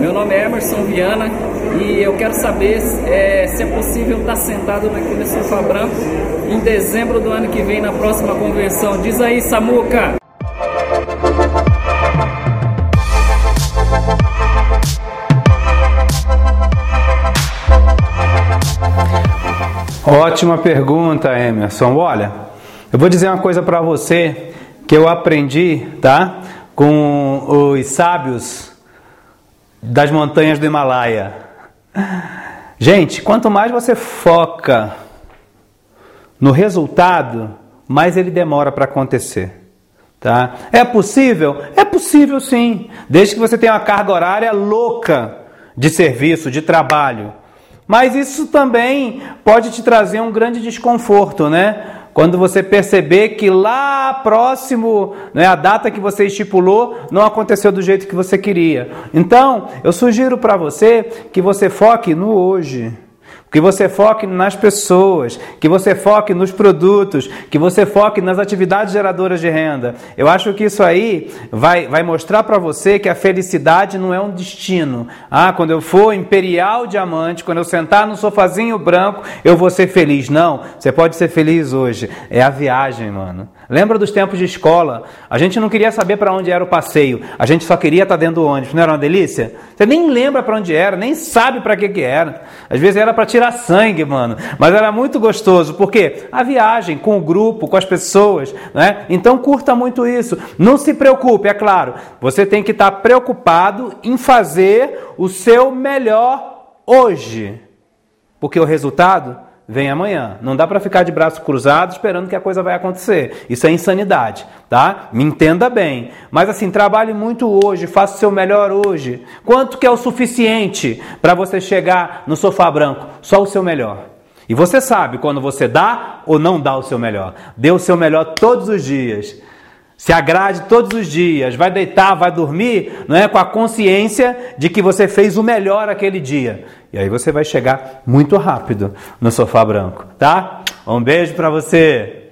Meu nome é Emerson Viana e eu quero saber é, se é possível estar sentado naquele sofá branco em dezembro do ano que vem na próxima convenção. Diz aí, Samuca! Ótima pergunta, Emerson. Olha, eu vou dizer uma coisa para você que eu aprendi, tá? Com os sábios das montanhas do Himalaia. Gente, quanto mais você foca no resultado, mais ele demora para acontecer. Tá? É possível? É possível sim, desde que você tenha uma carga horária louca de serviço, de trabalho. Mas isso também pode te trazer um grande desconforto, né? Quando você perceber que lá próximo, né, a data que você estipulou não aconteceu do jeito que você queria. Então, eu sugiro para você que você foque no hoje que você foque nas pessoas, que você foque nos produtos, que você foque nas atividades geradoras de renda. Eu acho que isso aí vai, vai mostrar para você que a felicidade não é um destino. Ah, quando eu for imperial diamante, quando eu sentar no sofazinho branco, eu vou ser feliz. Não, você pode ser feliz hoje. É a viagem, mano. Lembra dos tempos de escola? A gente não queria saber para onde era o passeio, a gente só queria estar tá dentro do ônibus. Não era uma delícia? Você nem lembra para onde era, nem sabe para que que era. Às vezes era para tirar sangue, mano. Mas era muito gostoso, porque a viagem com o grupo, com as pessoas, né? Então curta muito isso. Não se preocupe, é claro. Você tem que estar preocupado em fazer o seu melhor hoje. Porque o resultado vem amanhã. Não dá para ficar de braço cruzado esperando que a coisa vai acontecer. Isso é insanidade, tá? Me entenda bem. Mas assim, trabalhe muito hoje, faça o seu melhor hoje. Quanto que é o suficiente para você chegar no sofá branco? Só o seu melhor. E você sabe quando você dá ou não dá o seu melhor. Dê o seu melhor todos os dias. Se agrade todos os dias, vai deitar, vai dormir, não é com a consciência de que você fez o melhor aquele dia. E aí você vai chegar muito rápido no sofá branco, tá? Um beijo para você.